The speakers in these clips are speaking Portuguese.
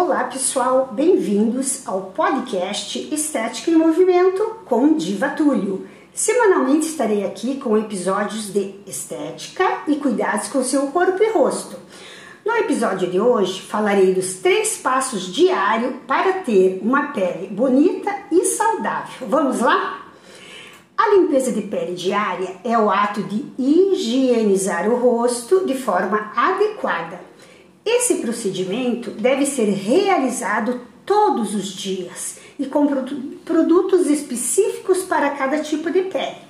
Olá pessoal, bem-vindos ao podcast Estética em Movimento com Diva Túlio. Semanalmente estarei aqui com episódios de estética e cuidados com seu corpo e rosto. No episódio de hoje falarei dos três passos diários para ter uma pele bonita e saudável. Vamos lá? A limpeza de pele diária é o ato de higienizar o rosto de forma adequada. Esse procedimento deve ser realizado todos os dias e com produtos específicos para cada tipo de pele.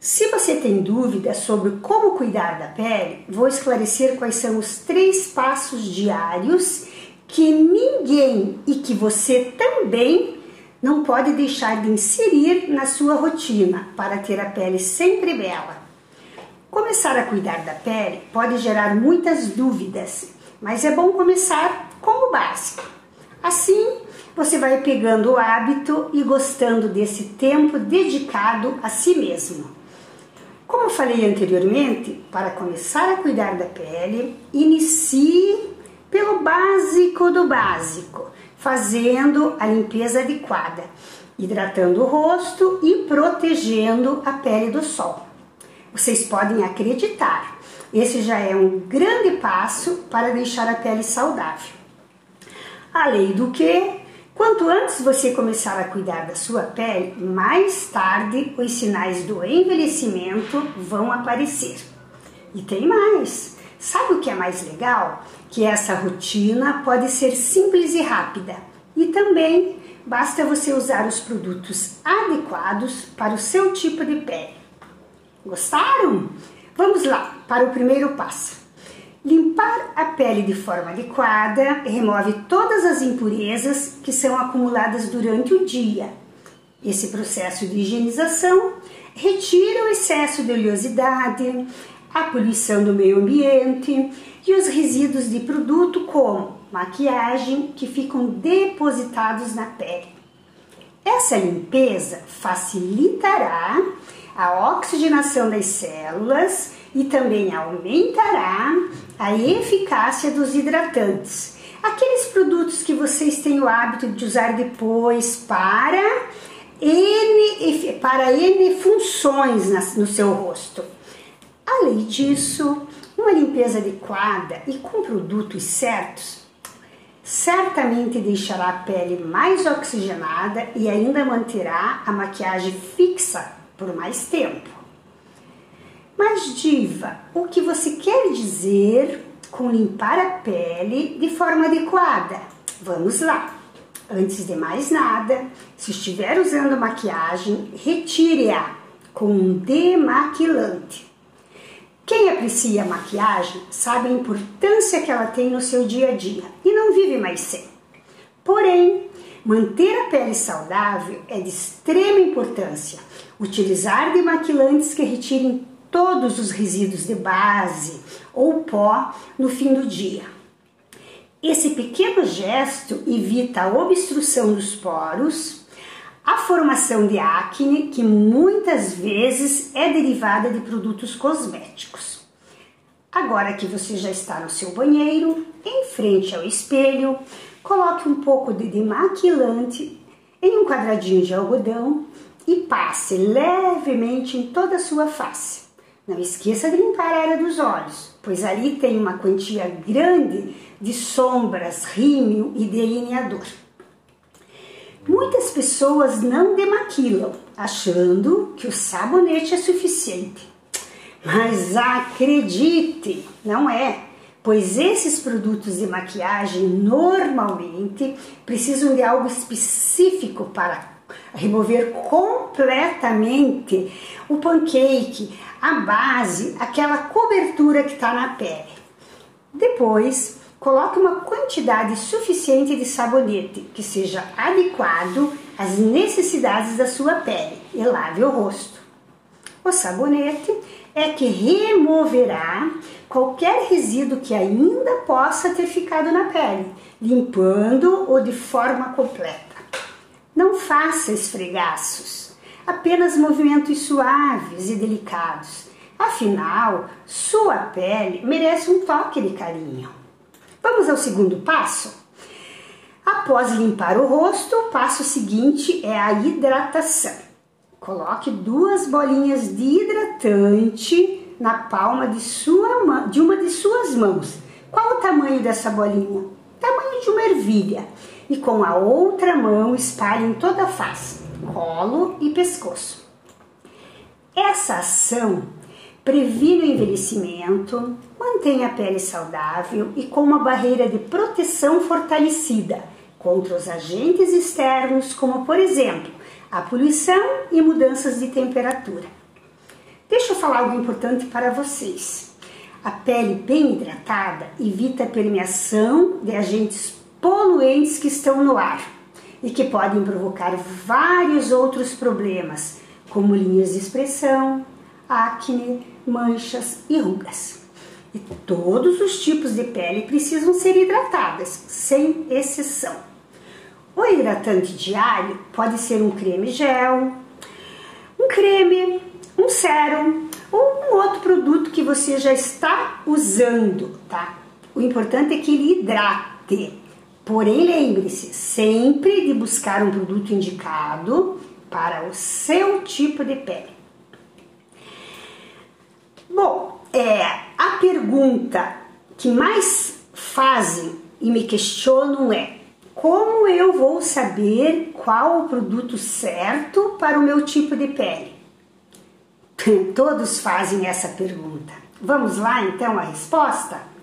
Se você tem dúvidas sobre como cuidar da pele, vou esclarecer quais são os três passos diários que ninguém e que você também não pode deixar de inserir na sua rotina para ter a pele sempre bela. Começar a cuidar da pele pode gerar muitas dúvidas, mas é bom começar com o básico. Assim, você vai pegando o hábito e gostando desse tempo dedicado a si mesmo. Como falei anteriormente, para começar a cuidar da pele, inicie pelo básico do básico fazendo a limpeza adequada, hidratando o rosto e protegendo a pele do sol. Vocês podem acreditar, esse já é um grande passo para deixar a pele saudável. Além do que, quanto antes você começar a cuidar da sua pele, mais tarde os sinais do envelhecimento vão aparecer. E tem mais! Sabe o que é mais legal? Que essa rotina pode ser simples e rápida. E também basta você usar os produtos adequados para o seu tipo de pele. Gostaram? Vamos lá para o primeiro passo. Limpar a pele de forma adequada remove todas as impurezas que são acumuladas durante o dia. Esse processo de higienização retira o excesso de oleosidade, a poluição do meio ambiente e os resíduos de produto como maquiagem que ficam depositados na pele. Essa limpeza facilitará a oxigenação das células e também aumentará a eficácia dos hidratantes. Aqueles produtos que vocês têm o hábito de usar depois para N, para N funções no seu rosto. Além disso, uma limpeza adequada e com produtos certos certamente deixará a pele mais oxigenada e ainda manterá a maquiagem fixa por mais tempo. Mas, Diva, o que você quer dizer com limpar a pele de forma adequada? Vamos lá! Antes de mais nada, se estiver usando maquiagem, retire-a com um demaquilante. Quem aprecia a maquiagem sabe a importância que ela tem no seu dia a dia e não vive mais sem. Porém, manter a pele saudável é de extrema importância. Utilizar demaquilantes que retirem todos os resíduos de base ou pó no fim do dia. Esse pequeno gesto evita a obstrução dos poros, a formação de acne, que muitas vezes é derivada de produtos cosméticos. Agora que você já está no seu banheiro, em frente ao espelho, coloque um pouco de demaquilante em um quadradinho de algodão e passe levemente em toda a sua face. Não esqueça de limpar a área dos olhos, pois ali tem uma quantia grande de sombras, rímel e delineador. Muitas pessoas não demaquilam, achando que o sabonete é suficiente. Mas acredite, não é, pois esses produtos de maquiagem normalmente precisam de algo específico para remover completamente o pancake, a base, aquela cobertura que está na pele. Depois, Coloque uma quantidade suficiente de sabonete que seja adequado às necessidades da sua pele e lave o rosto. O sabonete é que removerá qualquer resíduo que ainda possa ter ficado na pele, limpando-o de forma completa. Não faça esfregaços, apenas movimentos suaves e delicados. Afinal, sua pele merece um toque de carinho. Vamos ao segundo passo? Após limpar o rosto, o passo seguinte é a hidratação. Coloque duas bolinhas de hidratante na palma de, sua, de uma de suas mãos. Qual o tamanho dessa bolinha? Tamanho de uma ervilha. E com a outra mão espalhe em toda a face, colo e pescoço. Essa ação previne o envelhecimento, mantém a pele saudável e com uma barreira de proteção fortalecida contra os agentes externos, como por exemplo a poluição e mudanças de temperatura. Deixa eu falar algo importante para vocês. A pele bem hidratada evita a permeação de agentes poluentes que estão no ar e que podem provocar vários outros problemas, como linhas de expressão, acne, manchas e rugas. E todos os tipos de pele precisam ser hidratadas, sem exceção. O hidratante diário pode ser um creme gel, um creme, um sérum ou um outro produto que você já está usando, tá? O importante é que ele hidrate. Porém, lembre-se sempre de buscar um produto indicado para o seu tipo de pele. Bom, é, a pergunta que mais fazem e me questionam é: como eu vou saber qual o produto certo para o meu tipo de pele? Todos fazem essa pergunta. Vamos lá então a resposta?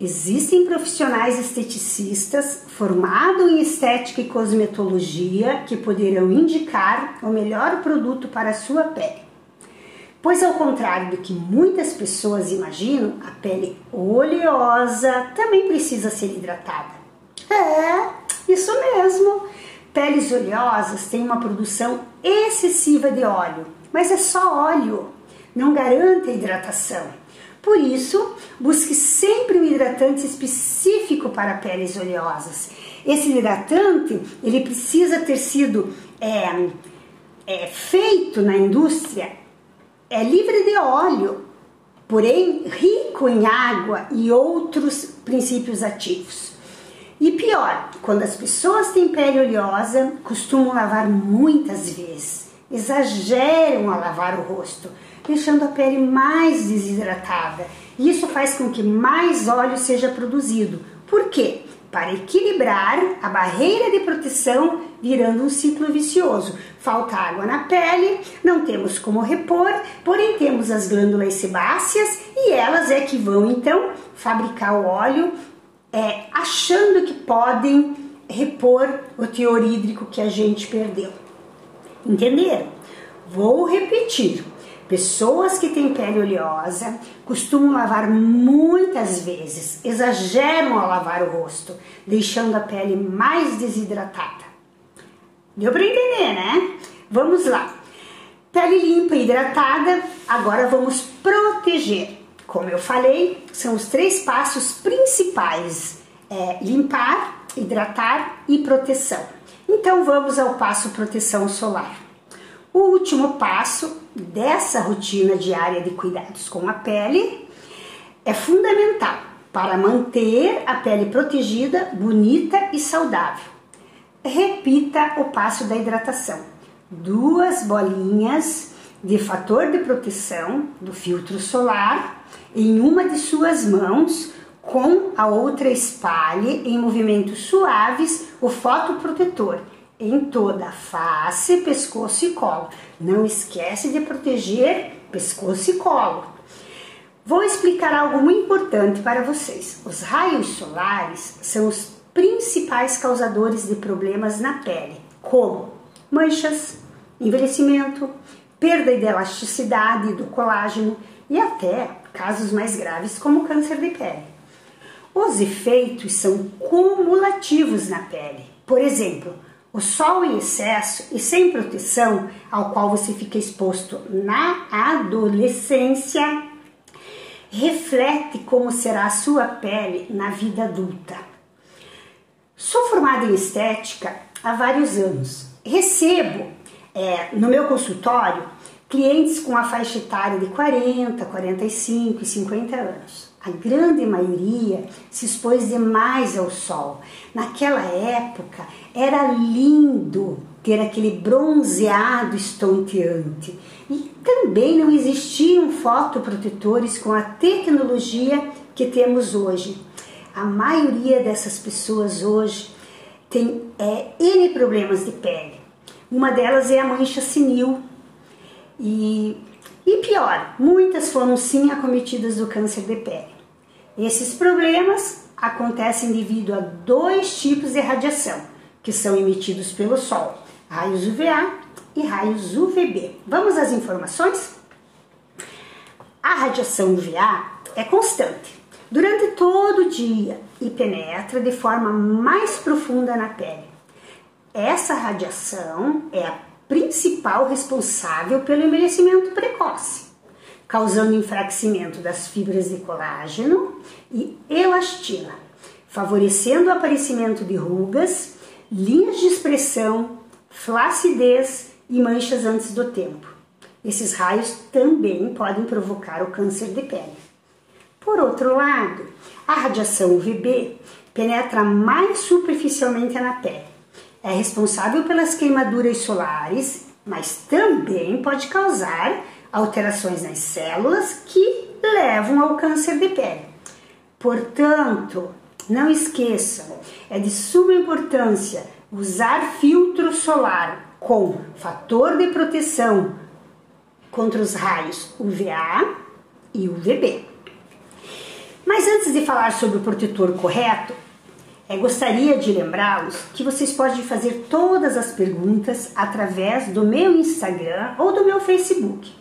Existem profissionais esteticistas formados em estética e cosmetologia que poderão indicar o melhor produto para a sua pele. Pois, ao contrário do que muitas pessoas imaginam, a pele oleosa também precisa ser hidratada. É, isso mesmo. Peles oleosas têm uma produção excessiva de óleo, mas é só óleo, não garante a hidratação. Por isso, busque sempre um hidratante específico para peles oleosas. Esse hidratante ele precisa ter sido é, é, feito na indústria é livre de óleo, porém rico em água e outros princípios ativos. E pior, quando as pessoas têm pele oleosa, costumam lavar muitas vezes, exageram a lavar o rosto, deixando a pele mais desidratada. Isso faz com que mais óleo seja produzido. Por quê? para equilibrar a barreira de proteção, virando um ciclo vicioso. Falta água na pele, não temos como repor, porém temos as glândulas sebáceas e elas é que vão então fabricar o óleo, é, achando que podem repor o teor hídrico que a gente perdeu. Entenderam? Vou repetir. Pessoas que têm pele oleosa costumam lavar muitas vezes, exageram ao lavar o rosto, deixando a pele mais desidratada. Deu para entender, né? Vamos lá. Pele limpa e hidratada, agora vamos proteger. Como eu falei, são os três passos principais: é limpar, hidratar e proteção. Então vamos ao passo proteção solar. O último passo dessa rotina diária de cuidados com a pele é fundamental para manter a pele protegida, bonita e saudável. Repita o passo da hidratação. Duas bolinhas de fator de proteção do filtro solar em uma de suas mãos, com a outra espalhe em movimentos suaves o fotoprotetor em toda a face, pescoço e colo. Não esquece de proteger pescoço e colo. Vou explicar algo muito importante para vocês. Os raios solares são os principais causadores de problemas na pele, como manchas, envelhecimento, perda de elasticidade do colágeno e até casos mais graves como câncer de pele. Os efeitos são cumulativos na pele. Por exemplo, o sol em excesso e sem proteção, ao qual você fica exposto na adolescência, reflete como será a sua pele na vida adulta. Sou formada em estética há vários anos. Recebo é, no meu consultório clientes com a faixa etária de 40, 45 e 50 anos. A grande maioria se expôs demais ao sol. Naquela época era lindo ter aquele bronzeado estonteante. E também não existiam fotoprotetores com a tecnologia que temos hoje. A maioria dessas pessoas hoje tem é, N problemas de pele. Uma delas é a mancha senil. E, e pior, muitas foram sim acometidas do câncer de pele. Esses problemas acontecem devido a dois tipos de radiação que são emitidos pelo Sol: raios UVA e raios UVB. Vamos às informações? A radiação UVA é constante durante todo o dia e penetra de forma mais profunda na pele. Essa radiação é a principal responsável pelo envelhecimento precoce, causando enfraquecimento das fibras de colágeno e elastina, favorecendo o aparecimento de rugas, linhas de expressão, flacidez e manchas antes do tempo. Esses raios também podem provocar o câncer de pele. Por outro lado, a radiação UVB penetra mais superficialmente na pele. É responsável pelas queimaduras solares, mas também pode causar alterações nas células que levam ao câncer de pele. Portanto, não esqueçam, é de suma importância usar filtro solar com fator de proteção contra os raios UVA e UVB. Mas antes de falar sobre o protetor correto, é, gostaria de lembrá-los que vocês podem fazer todas as perguntas através do meu Instagram ou do meu Facebook.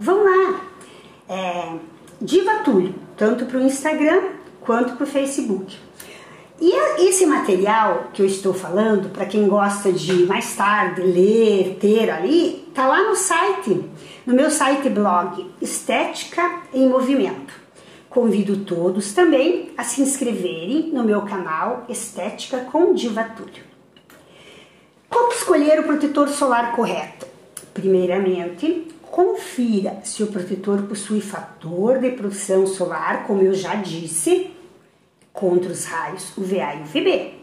Vão lá, é, Diva Túlio, tanto para o Instagram quanto para o Facebook. E esse material que eu estou falando, para quem gosta de mais tarde ler, ter ali, tá lá no site, no meu site blog Estética em Movimento. Convido todos também a se inscreverem no meu canal Estética com Diva Túlio. Como escolher o protetor solar correto? Primeiramente, confira se o protetor possui fator de proteção solar, como eu já disse, contra os raios UVA e UVB.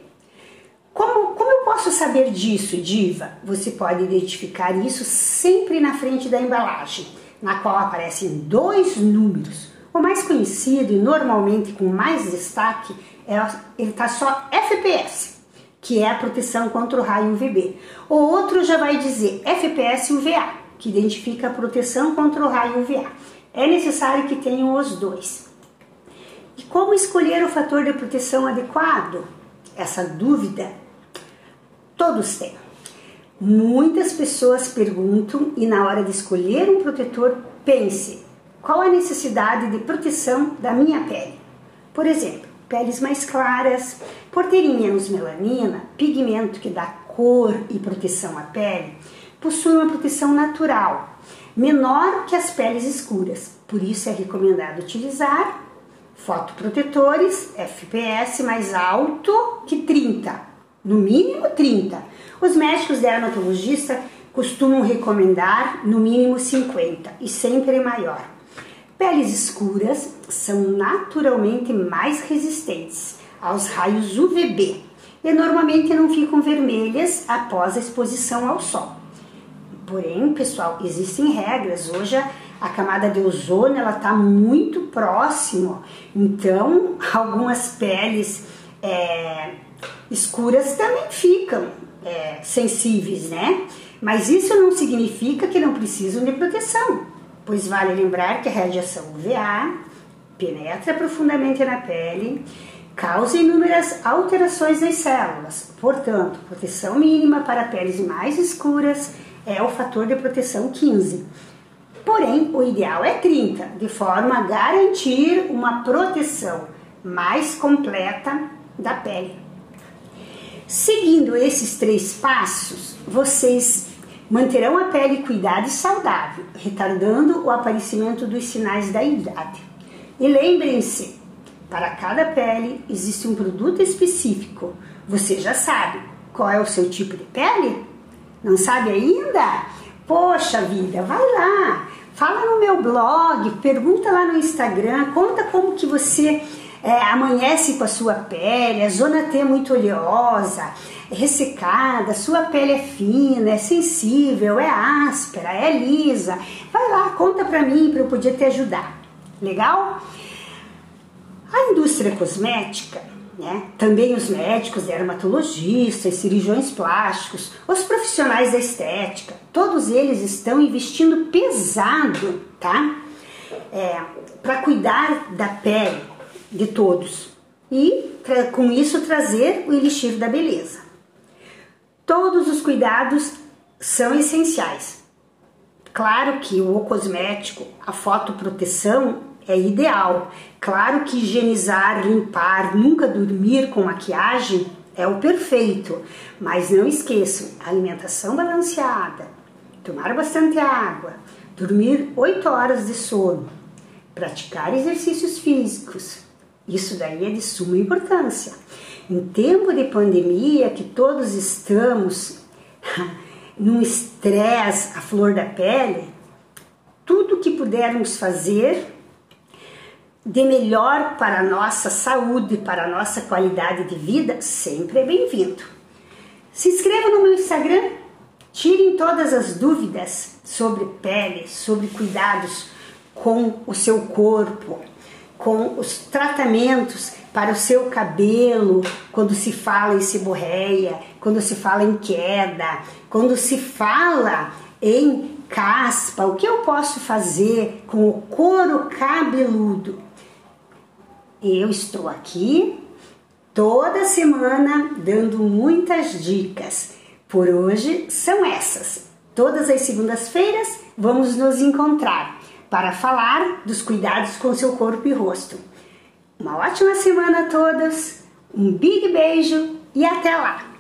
Como, como eu posso saber disso, Diva? Você pode identificar isso sempre na frente da embalagem, na qual aparecem dois números. O mais conhecido e normalmente com mais destaque é ele está só FPS, que é a proteção contra o raio UVB. O outro já vai dizer FPS UVA, que identifica a proteção contra o raio UVA. É necessário que tenham os dois. E como escolher o fator de proteção adequado? Essa dúvida todos têm. Muitas pessoas perguntam e na hora de escolher um protetor, pense: qual a necessidade de proteção da minha pele? Por exemplo, peles mais claras, por terem menos melanina, pigmento que dá cor e proteção à pele, possuem uma proteção natural, menor que as peles escuras. Por isso é recomendado utilizar Fotoprotetores, FPS mais alto que 30, no mínimo 30. Os médicos dermatologistas costumam recomendar no mínimo 50 e sempre maior. Peles escuras são naturalmente mais resistentes aos raios UVB e normalmente não ficam vermelhas após a exposição ao sol. Porém, pessoal, existem regras. Hoje a camada de ozônio ela está muito próximo, então algumas peles é, escuras também ficam é, sensíveis, né? Mas isso não significa que não precisam de proteção, pois vale lembrar que a radiação UVA penetra profundamente na pele, causa inúmeras alterações nas células. Portanto, proteção mínima para peles mais escuras é o fator de proteção 15 Porém, o ideal é 30, de forma a garantir uma proteção mais completa da pele. Seguindo esses três passos, vocês manterão a pele cuidada e saudável, retardando o aparecimento dos sinais da idade. E lembrem-se, para cada pele existe um produto específico. Você já sabe qual é o seu tipo de pele? Não sabe ainda? Poxa vida, vai lá, fala no meu blog, pergunta lá no Instagram, conta como que você é, amanhece com a sua pele, a zona T é muito oleosa, é ressecada, sua pele é fina, é sensível, é áspera, é lisa. Vai lá, conta pra mim para eu poder te ajudar. Legal? A indústria cosmética, né, também os médicos, dermatologistas, cirurgiões plásticos, os profissionais da estética, todos eles estão investindo pesado, tá? É, para cuidar da pele de todos e com isso trazer o elixir da beleza. Todos os cuidados são essenciais. Claro que o cosmético, a fotoproteção é ideal. Claro que higienizar, limpar, nunca dormir com maquiagem é o perfeito, mas não esqueçam: alimentação balanceada, tomar bastante água, dormir 8 horas de sono, praticar exercícios físicos. Isso daí é de suma importância. Em tempo de pandemia, que todos estamos num estresse à flor da pele, tudo que pudermos fazer de melhor para a nossa saúde, para a nossa qualidade de vida, sempre é bem-vindo. Se inscreva no meu Instagram, tirem todas as dúvidas sobre pele, sobre cuidados com o seu corpo, com os tratamentos para o seu cabelo, quando se fala em seborreia, quando se fala em queda, quando se fala em caspa, o que eu posso fazer com o couro cabeludo? Eu estou aqui toda semana dando muitas dicas. Por hoje são essas. Todas as segundas-feiras vamos nos encontrar para falar dos cuidados com seu corpo e rosto. Uma ótima semana a todos, um big beijo e até lá!